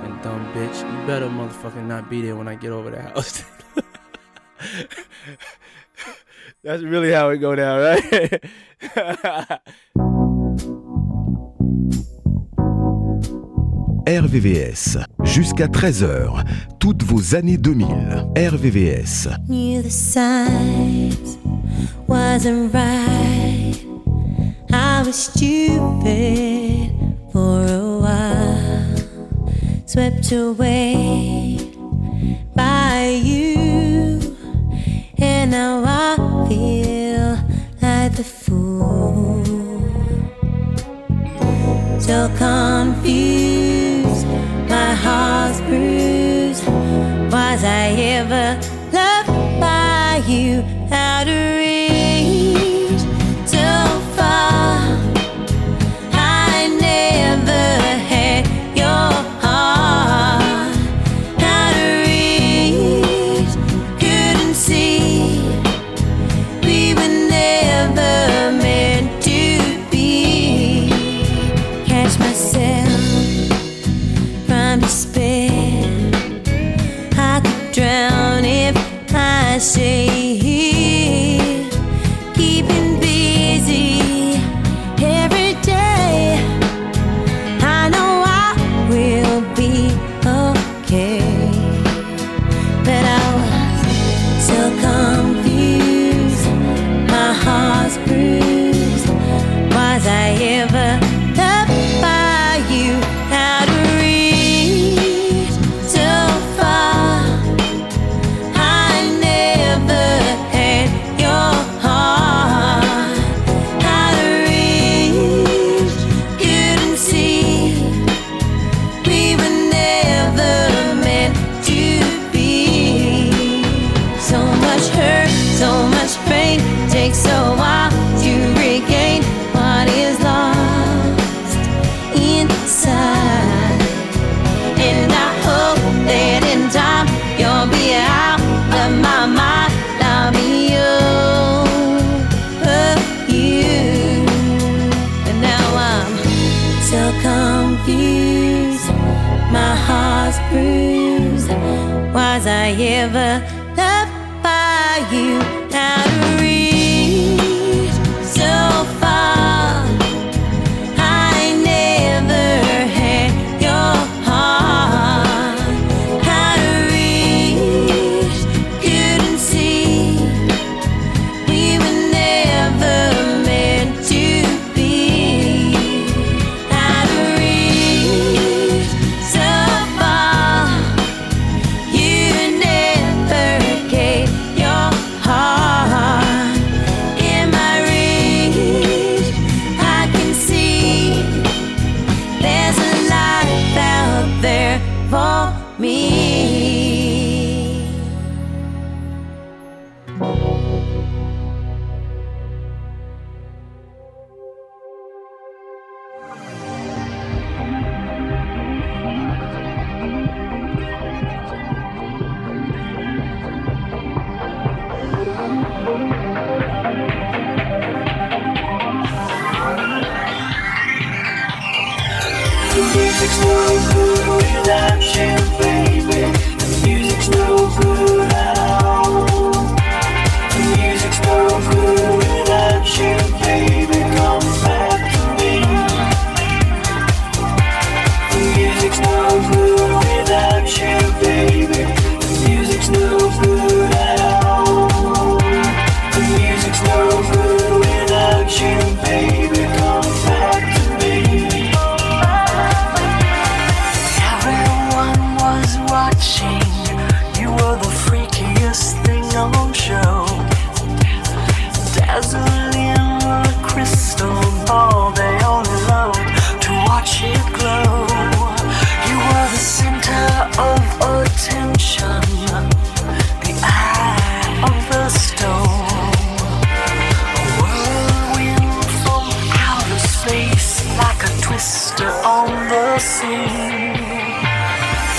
fucking dumb bitch. You better motherfucking not be there when I get over the house. That's really how it go down, right? RVVS, jusqu'à 13h, toutes vos années 2000. RVVS. Knew the signs wasn't right. I was stupid. swept away by you, and now I feel like the fool. So confused, my heart's bruised. Was I ever?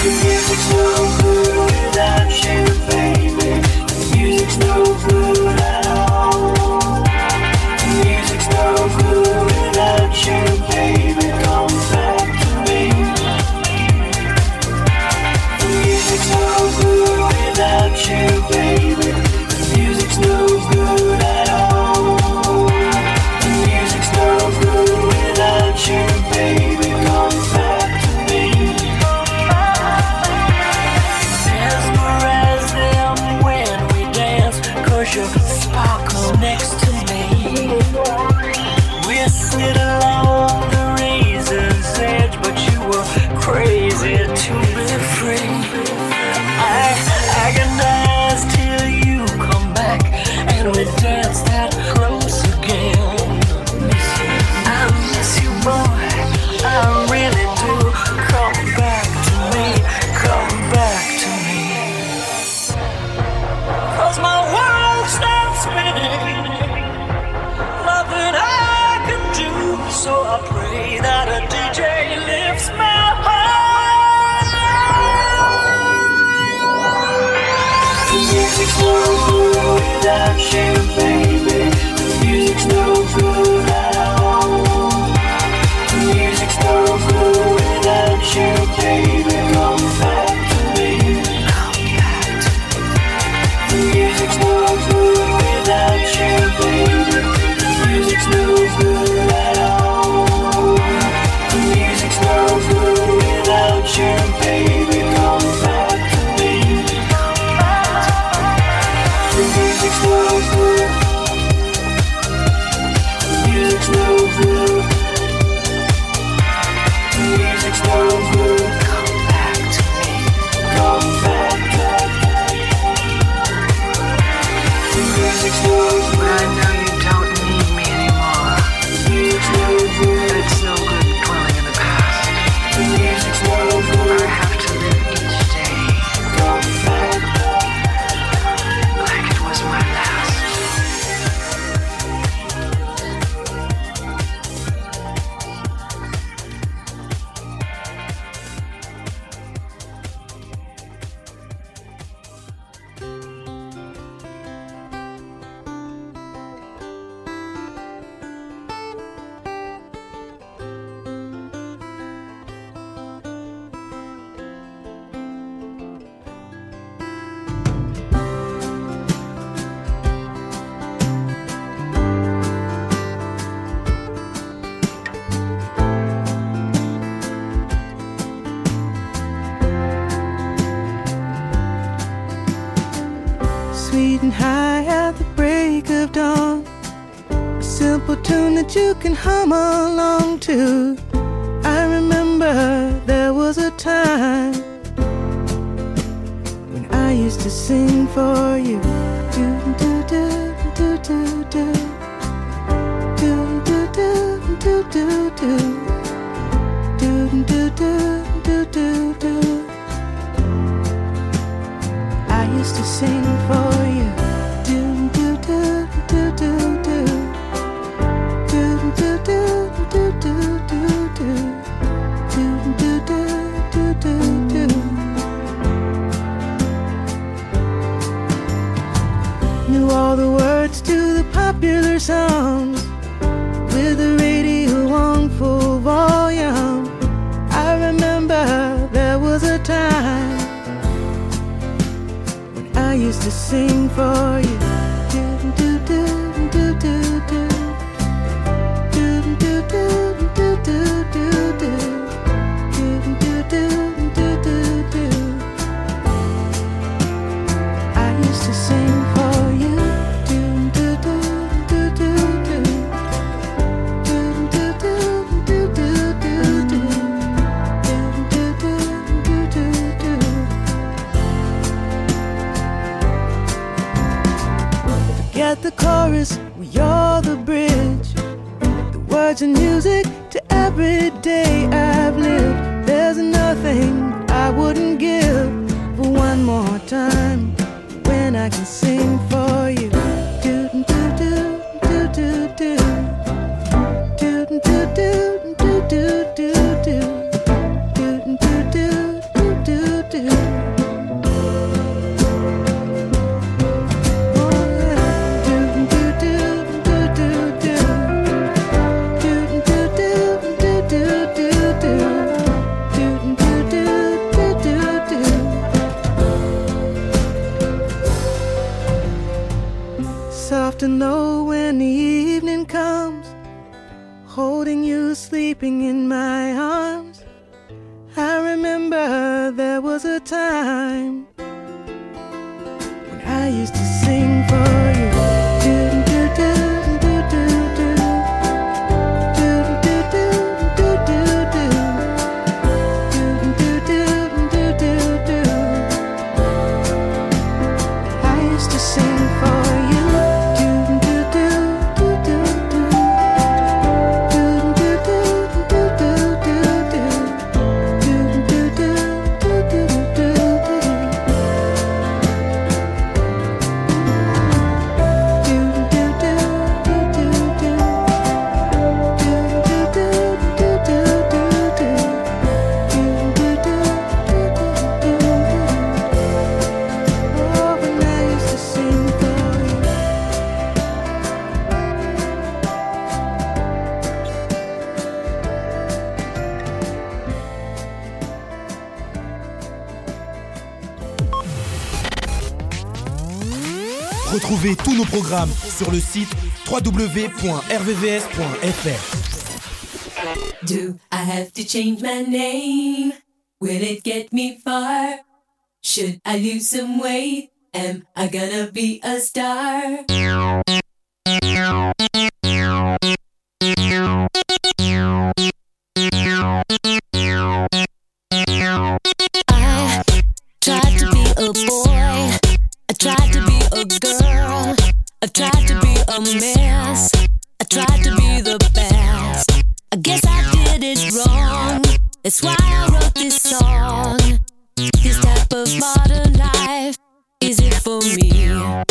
The music's no good without you, baby. The music's no good. Time. When I used to sing for sur le site www.rvvs.fr. Do I have to change my name? Will it get me far? Should I lose some weight? Am I gonna be a star? I tried to mess. I tried to be the best. I guess I did it wrong. That's why I wrote this song. This type of modern life, is it for me?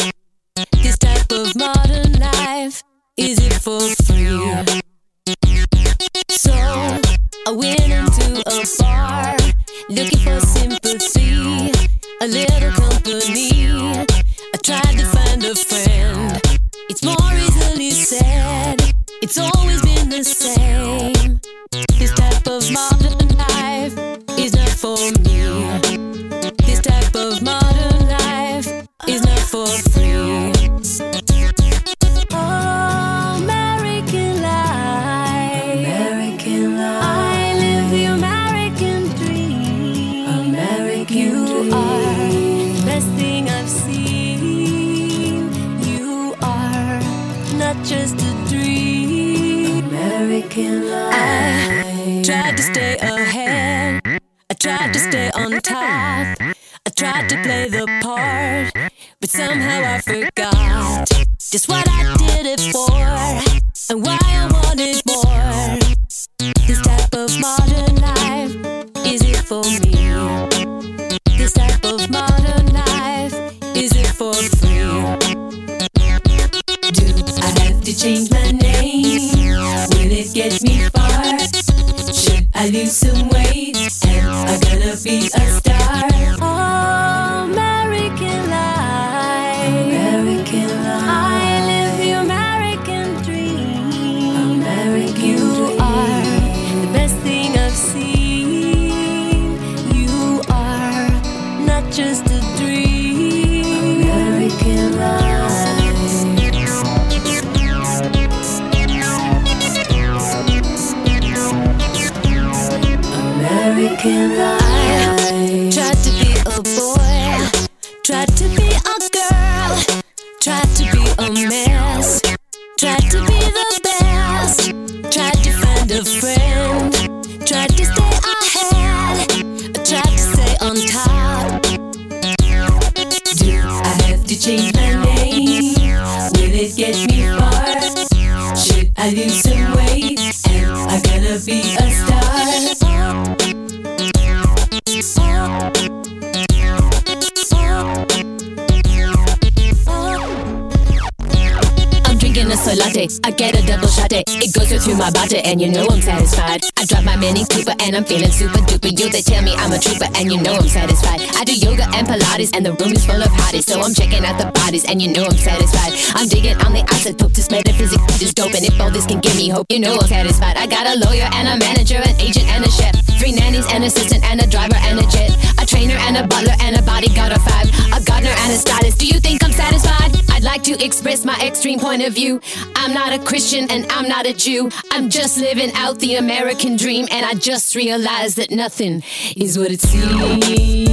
This type of modern life, is it for free? Can I? My body, and you know I'm satisfied. I drive my Mini Cooper, and I'm feeling super duper. You they tell me I'm a trooper, and you know I'm satisfied. I do yoga and Pilates, and the room is full of hotties, so I'm checking out the bodies, and you know I'm satisfied. I'm digging on the isotope, this metaphysics is dope, and if all this can give me hope, you know I'm satisfied. I got a lawyer and a manager, an agent and a chef, three nannies, an assistant, and a driver and a jet, a trainer and a butler and a bodyguard of five, a gardener and a stylist. Do you think I'm satisfied? I'd like to express my extreme point of view. I'm not a Christian and I'm not a Jew. I'm just living out the American dream, and I just realized that nothing is what it seems.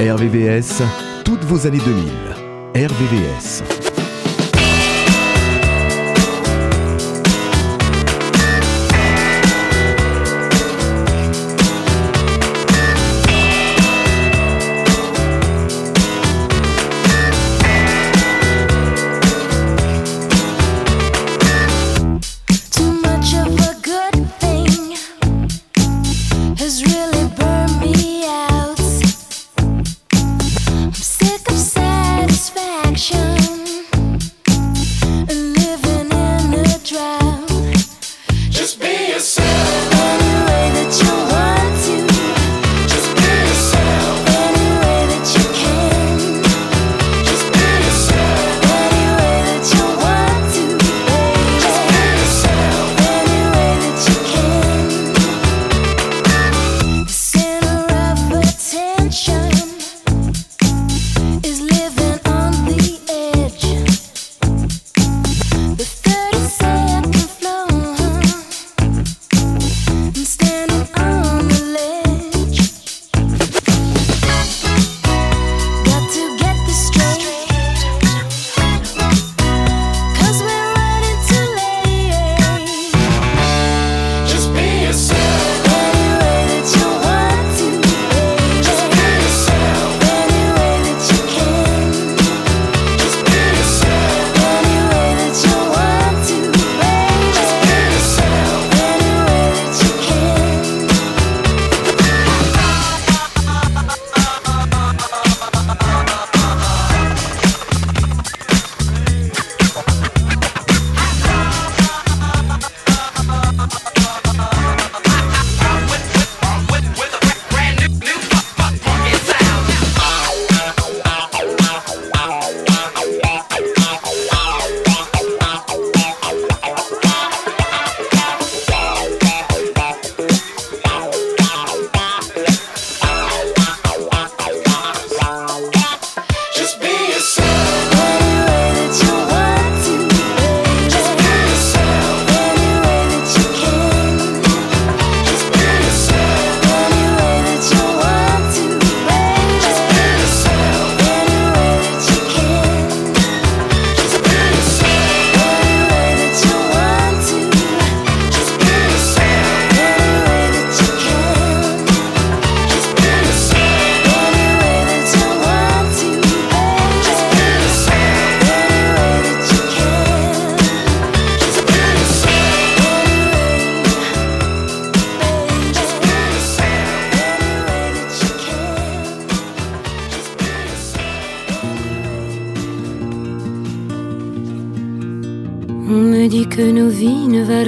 RVVS, toutes vos années 2000. RVVS.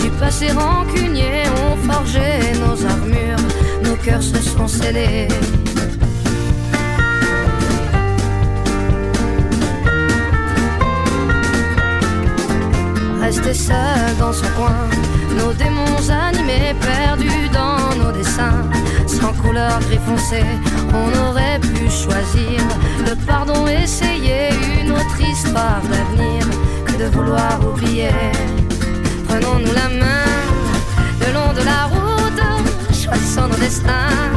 Du passé rancunier ont forgé nos armures, nos cœurs se sont scellés. Rester seul dans son coin, nos démons animés, perdus dans nos dessins, sans couleur gris foncé, on aurait pu choisir le pardon, essayer une autre histoire d'avenir que de vouloir oublier. Prenons-nous la main le long de la route, choisissons nos destins,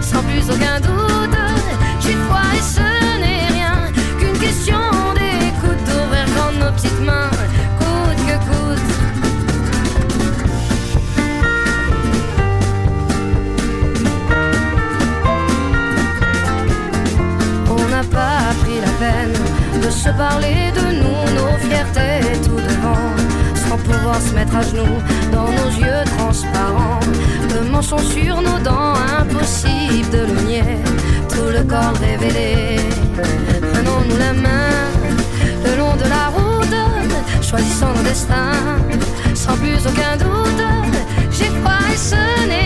sans plus aucun doute. J'y crois et ce n'est rien qu'une question d'écoute, d'ouvrir grand nos petites mains, coûte que coûte. On n'a pas pris la peine de se parler de nous, nos fiertés tout devant, sans pouvoir se mettre à genoux dans nos yeux transparents. Le mensonge sur nos dents, impossible de le nier, tout le corps révélé. Prenons-nous la main le long de la route, choisissons nos destins, sans plus aucun doute. J'ai froid et ce n'est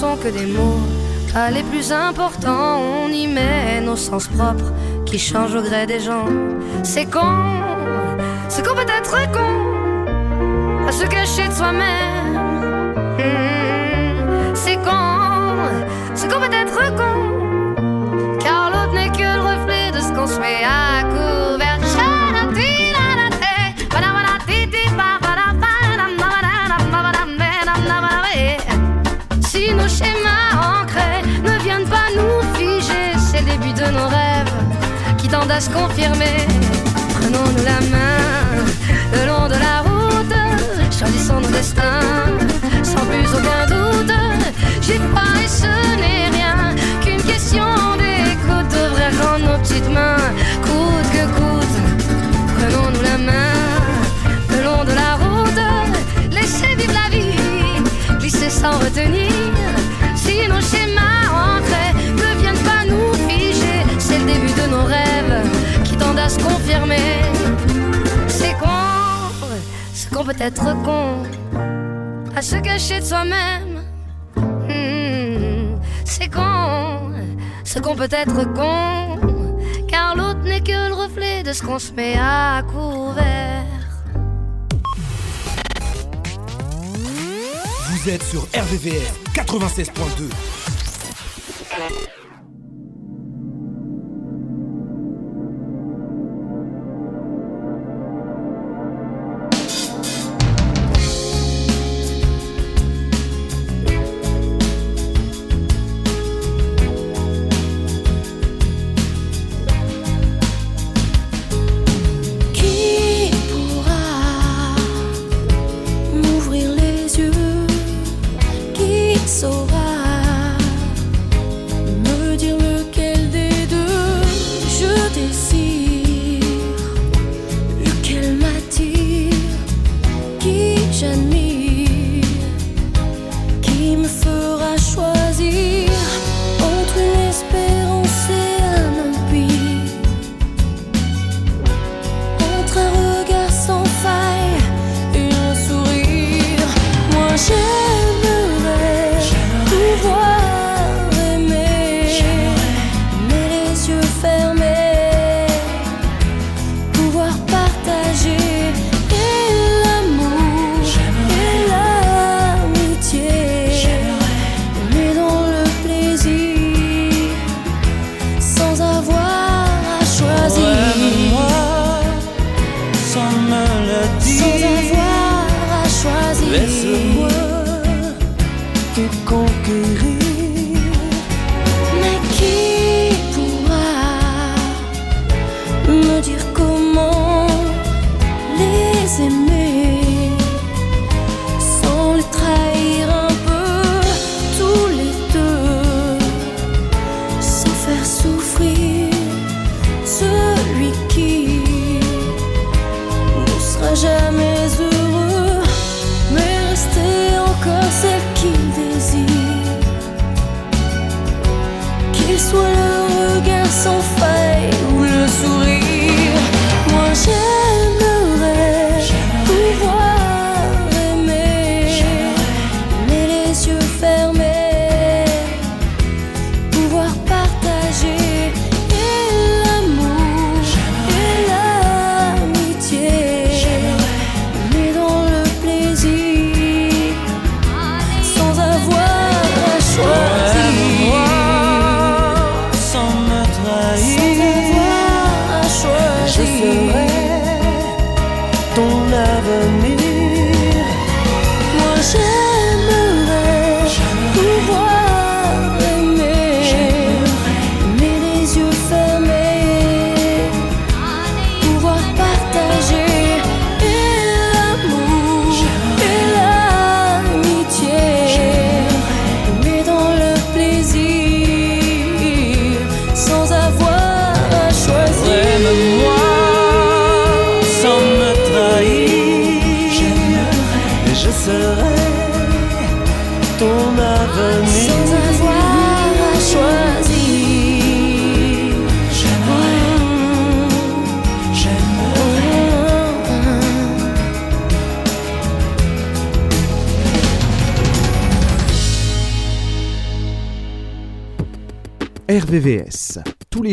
sont que des mots, pas les plus importants. On y met nos sens propres qui changent au gré des gens. C'est con, c'est qu'on peut être con à se cacher de soi-même. Hmm, c'est con, c'est qu'on peut être con, car l'autre n'est que le reflet de ce qu'on se met à se confirmer. Prenons-nous la main le long de la route, choisissons nos destins sans plus aucun doute. J'ai pas et ce n'est rien qu'une question d'écoute, d'ouvrir grand nos petites mains, coûte que coûte. Prenons-nous la main le long de la route, laissez vivre la vie, glisser sans retenir. Si nos schémas ancrés se confirmer. C'est con, c'est qu'on peut être con, à se cacher de soi-même. Hmm, c'est con, c'est qu'on peut être con, car l'autre n'est que le reflet de ce qu'on se met à couvert. Vous êtes sur RVVS 96.2.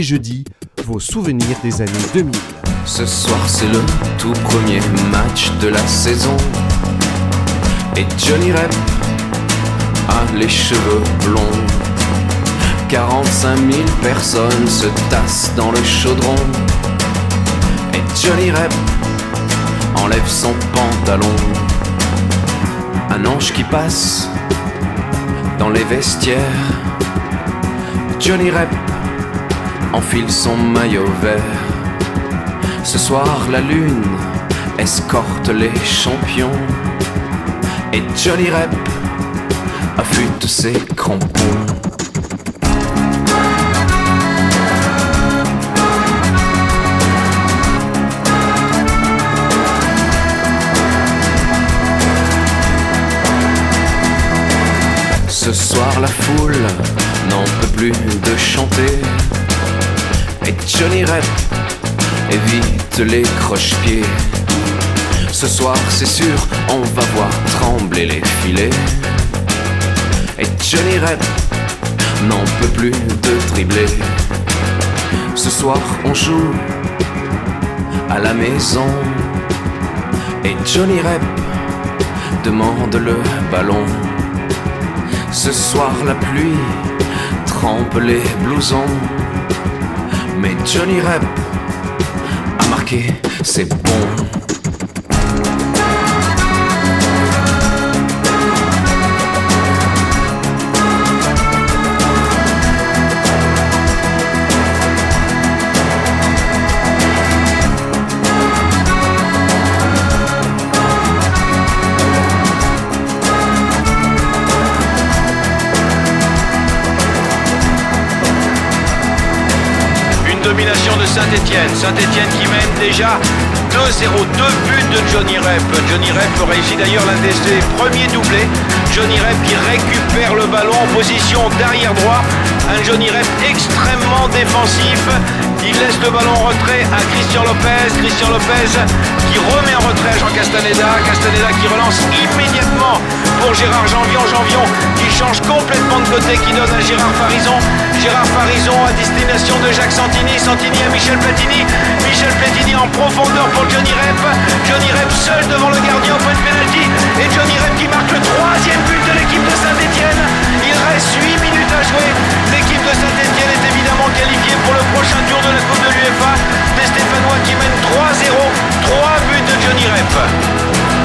les jeudis, vos souvenirs des années 2000. Ce soir c'est le tout premier match de la saison. Et Johnny Rep a les cheveux blonds. 45 000 personnes se tassent dans le chaudron. Et Johnny Rep enlève son pantalon. Un ange qui passe dans les vestiaires. Johnny Rep enfile son maillot vert ce soir, la lune escorte les champions. Et Johnny Rep affûte ses crampons. Ce soir, la foule n'en peut plus de chanter. Et Johnny Rep évite les croche-pieds. Ce soir, c'est sûr, on va voir trembler les filets. Et Johnny Rep n'en peut plus de dribbler. Ce soir, on joue à la maison. Et Johnny Rep demande le ballon. Ce soir, la pluie trempe les blousons. Mais Johnny Rep a marqué, c'est bon. domination de Saint-Etienne. Saint-Etienne qui mène déjà 2-0, deux buts de Johnny Rep. Johnny Rep réussit d'ailleurs l'un des premiers doublés. Johnny Rep qui récupère le ballon en position d'arrière droit un Johnny Rep extrêmement défensif. Il laisse le ballon en retrait à Christian Lopez. Christian Lopez qui remet en retrait Jean Castaneda. Castaneda qui relance immédiatement pour Gérard Janvion. Janvion qui change complètement de côté, qui donne à Gérard Farison. Gérard Farison à destination de Jacques Santini. Santini à Michel Platini. Michel Platini en profondeur pour Johnny Rep. Johnny Rep seul devant le gardien au point de pénalty. Et Johnny Rep qui marque le troisième but de l'équipe de Saint-Etienne. 8 minutes à jouer. L'équipe de Saint-Etienne est évidemment qualifiée pour le prochain tour de la Coupe de l'UEFA. Des Stéphanois qui mènent 3-0. 3 buts de Johnny Rep.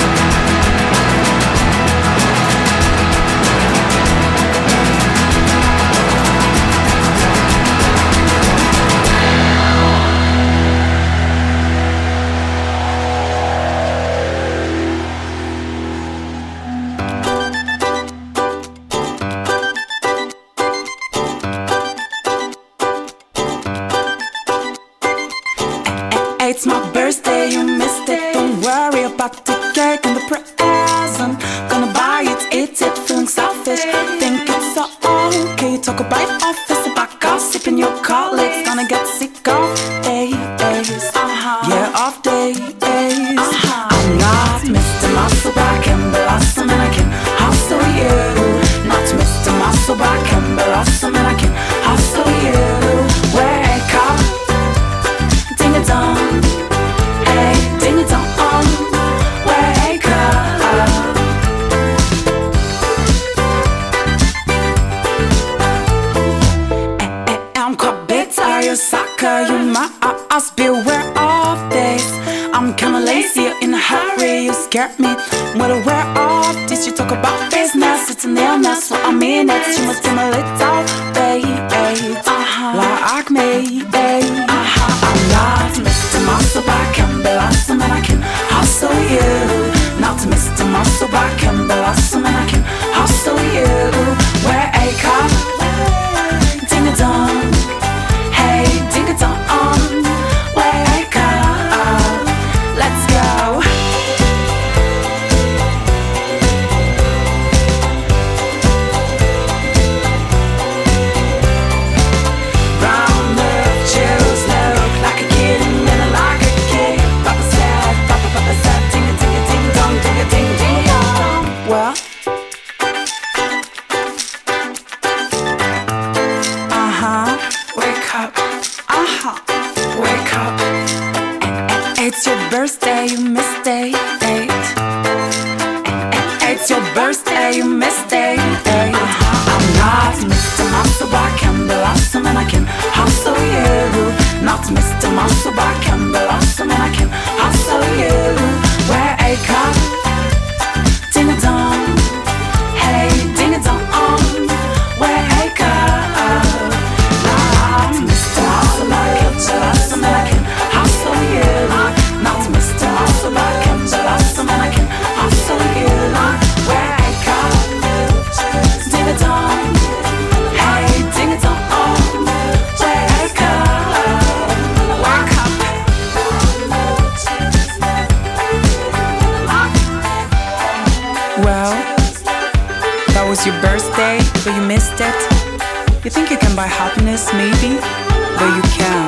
by happiness, maybe, but you can.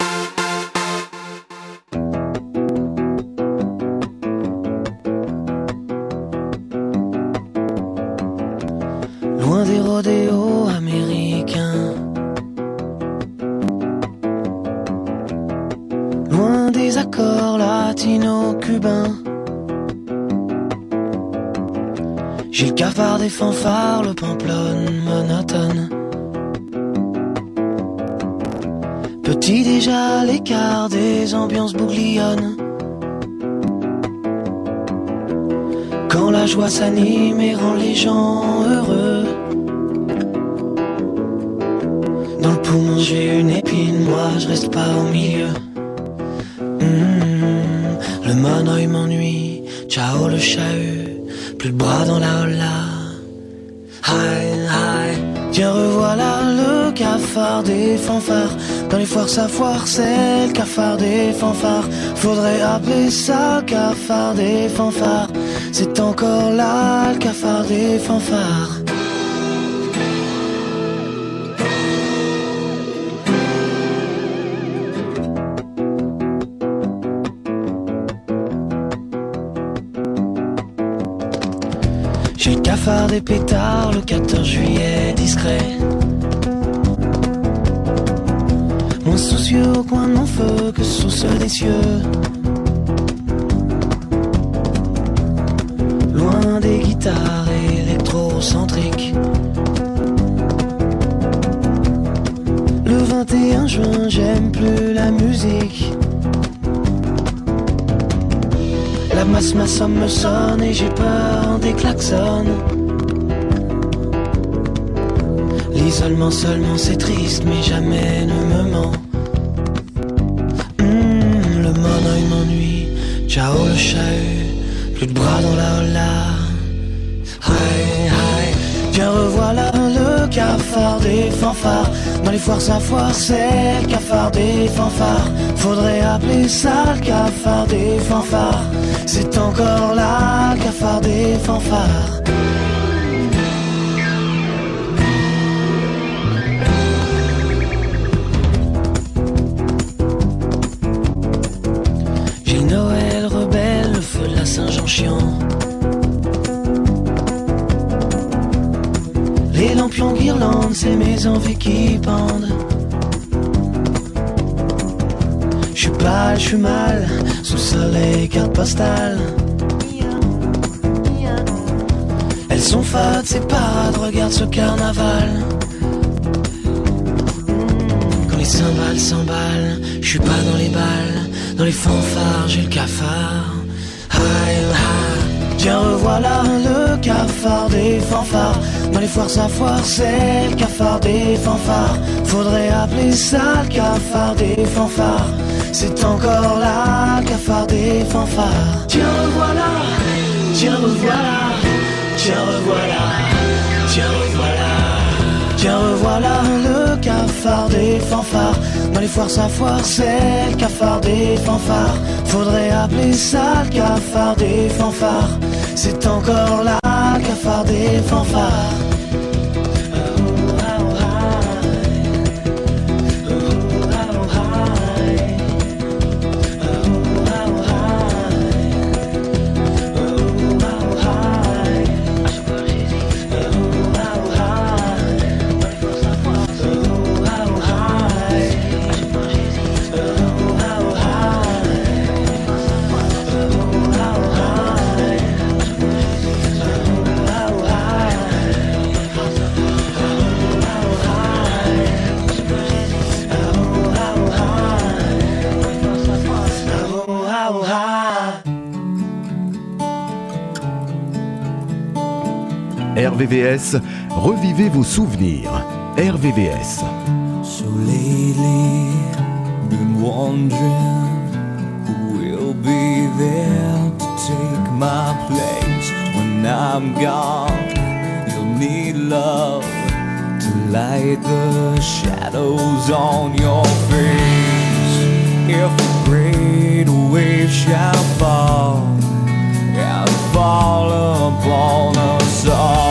c'est le cafard des fanfares. Faudrait appeler ça cafard des fanfares. C'est encore là le cafard des fanfares. J'ai le cafard des pétards le 14 juillet. Moins soucieux au coin de mon feu que sous ceux des cieux. Loin des guitares électrocentriques. Le 21 juin, j'aime plus la musique. La masse, ma somme me sonne et j'ai peur des klaxons. L'isolement seulement c'est triste, mais jamais ne me ment. Mmh, le monoï m'ennuie, ciao le chahut, plus de bras dans la hola. Aïe, aïe, bien revoilà le cafard des fanfares. Dans les foires, sa foire, c'est le cafard des fanfares. Faudrait appeler ça le cafard des fanfares. C'est encore là le cafard des fanfares. C'est mes envies qui pendent. Je suis pâle, je suis mal, sous soleil, carte postale. Elles sont fades, c'est pas regarde ce carnaval. Quand les cymbales s'emballent, je suis pas dans les balles, dans les fanfares, j'ai le cafard. Tiens, revoilà le cafard des fanfares. Dans les foires, sa foire, c'est le cafard des fanfares. Faudrait appeler ça le cafard des fanfares. C'est encore là, le cafard des fanfares. Tiens, revoilà, tiens, revoilà, tiens, revoilà, tiens, revoilà. Tiens, revoilà le cafard des fanfares. Dans les foires, sa foire, c'est le cafard des fanfares. Faudrait appeler ça le cafard des fanfares. C'est encore là, cafard des fanfares. RVVS, revivez vos souvenirs. RVVS. So lately, been wondering who will be there to take my place when I'm gone. You'll need love to light the shadows on your face. If a great wave shall fall and fall upon us all,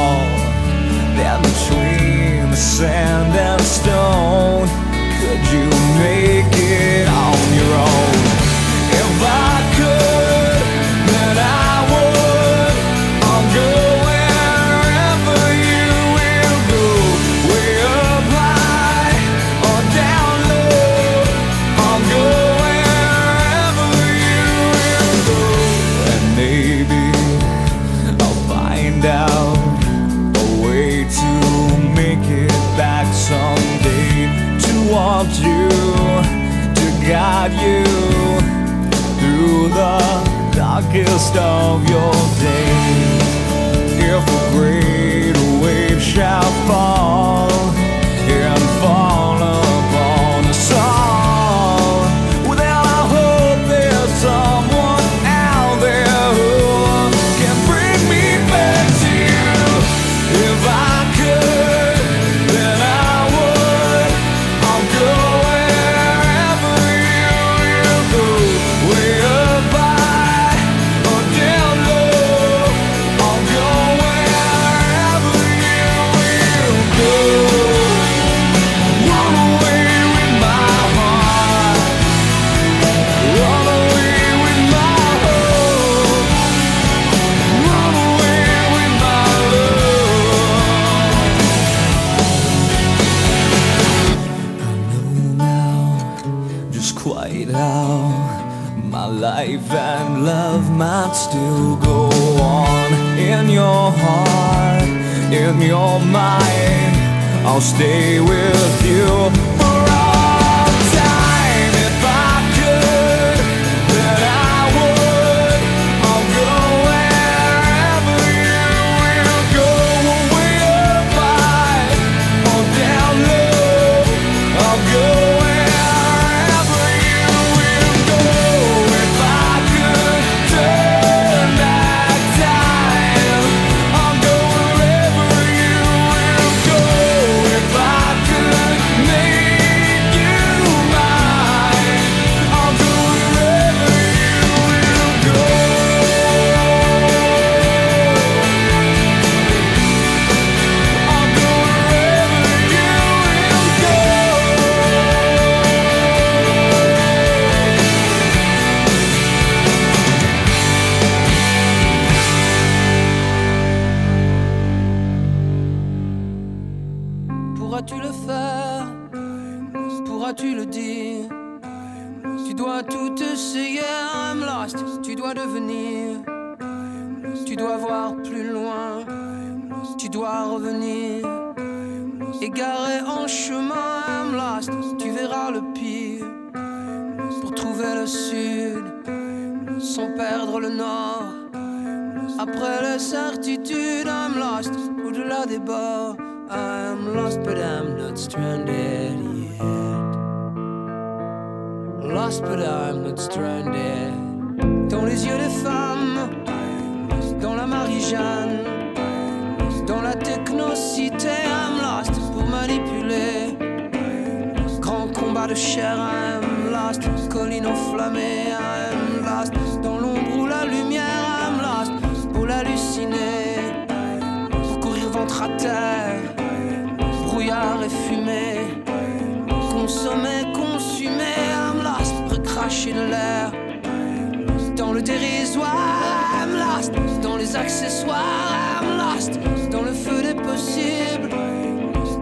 les accessoires, I'm lost. Dans le feu des possibles,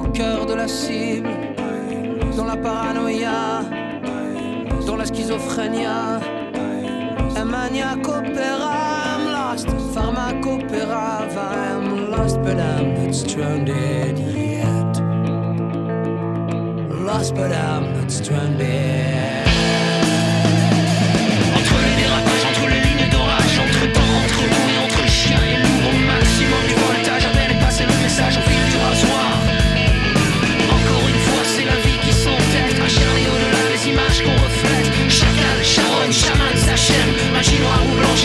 au cœur de la cible. Dans la paranoïa, dans la schizophrénia. Un maniaque I'm lost. Pharmacopéra, I'm lost, but I'm not stranded yet. Lost, but I'm not stranded. Machino a un blanc,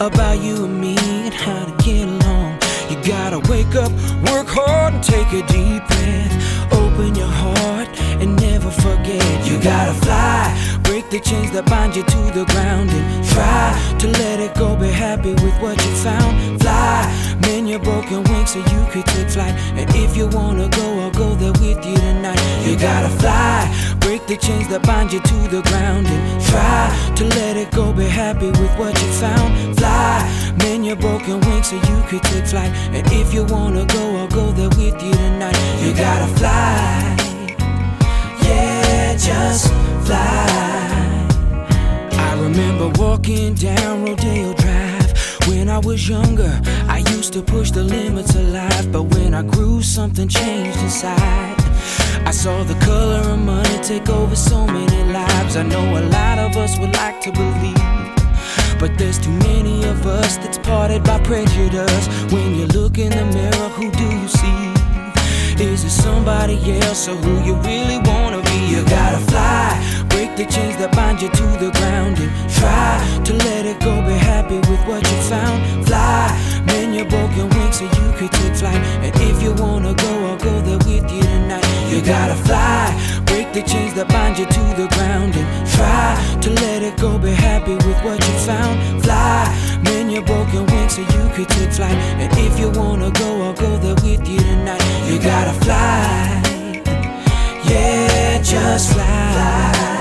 about you and me and how to get along. You gotta wake up, work hard, and take a deep breath. Open your heart and never forget. You gotta chains that bind you to the ground and try to let it go. Be happy with what you found. Fly, mend your broken wings so you could take flight. And if you wanna go, I'll go there with you tonight. You gotta fly, break the chains that bind you to the ground and try to let it go. Be happy with what you found. Fly, mend your broken wings so you could take flight. And if you wanna go, I'll go there with you tonight. You gotta fly, yeah, just fly. Remember walking down Rodeo Drive when I was younger. I used to push the limits of life, but when I grew, something changed inside. I saw the color of money take over so many lives. I know a lot of us would like to believe. But there's too many of us that's parted by prejudice. When you look in the mirror, who do you see? Is it somebody else or who you really wanna be? You gotta fly, break the chains that bind you to the ground and try to let it go. Be happy with what you found. Fly, mend your broken wings so you could take flight. And if you wanna go, I'll go there with you tonight. You gotta fly, break the chains that bind you to the ground and try to let it go. Be happy with what you found. Fly, mend your broken wings so you could take flight. And if you wanna go, I'll go there with you tonight. You gotta fly, yeah, just fly.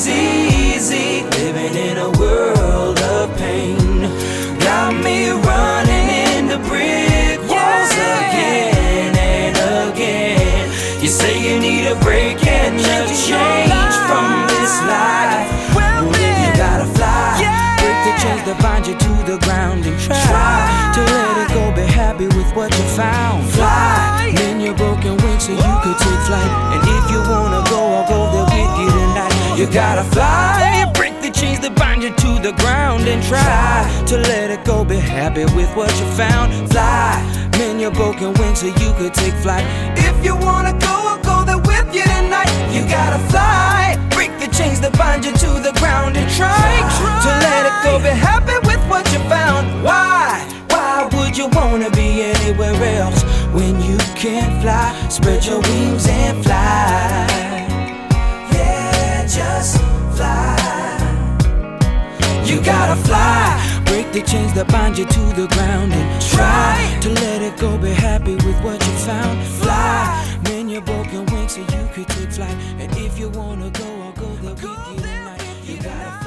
Always easy living in a world of pain. Got me running into brick walls again and again. You say you need a break and a change from this life. Well, you gotta fly. Break the chains that bind you to the ground and try, to let it go. Be happy with what you found. Fly, mend your broken wings so you could take flight. And if you wanna go, I'll go there you gotta fly, break the chains that bind you to the ground and try to let it go. Be happy with what you found. Fly, mend your broken wings so you could take flight. If you wanna go, I'll go there with you tonight. You gotta fly, break the chains that bind you to the ground and try to let it go. Be happy with what you found. Why? Why would you wanna be anywhere else when you can't fly? Spread your wings and fly. Just fly. You gotta fly. Break the chains that bind you to the ground and try to let it go. Be happy with what you found. Fly, mend your broken wings so you could take flight. And if you wanna go, I'll go there with you.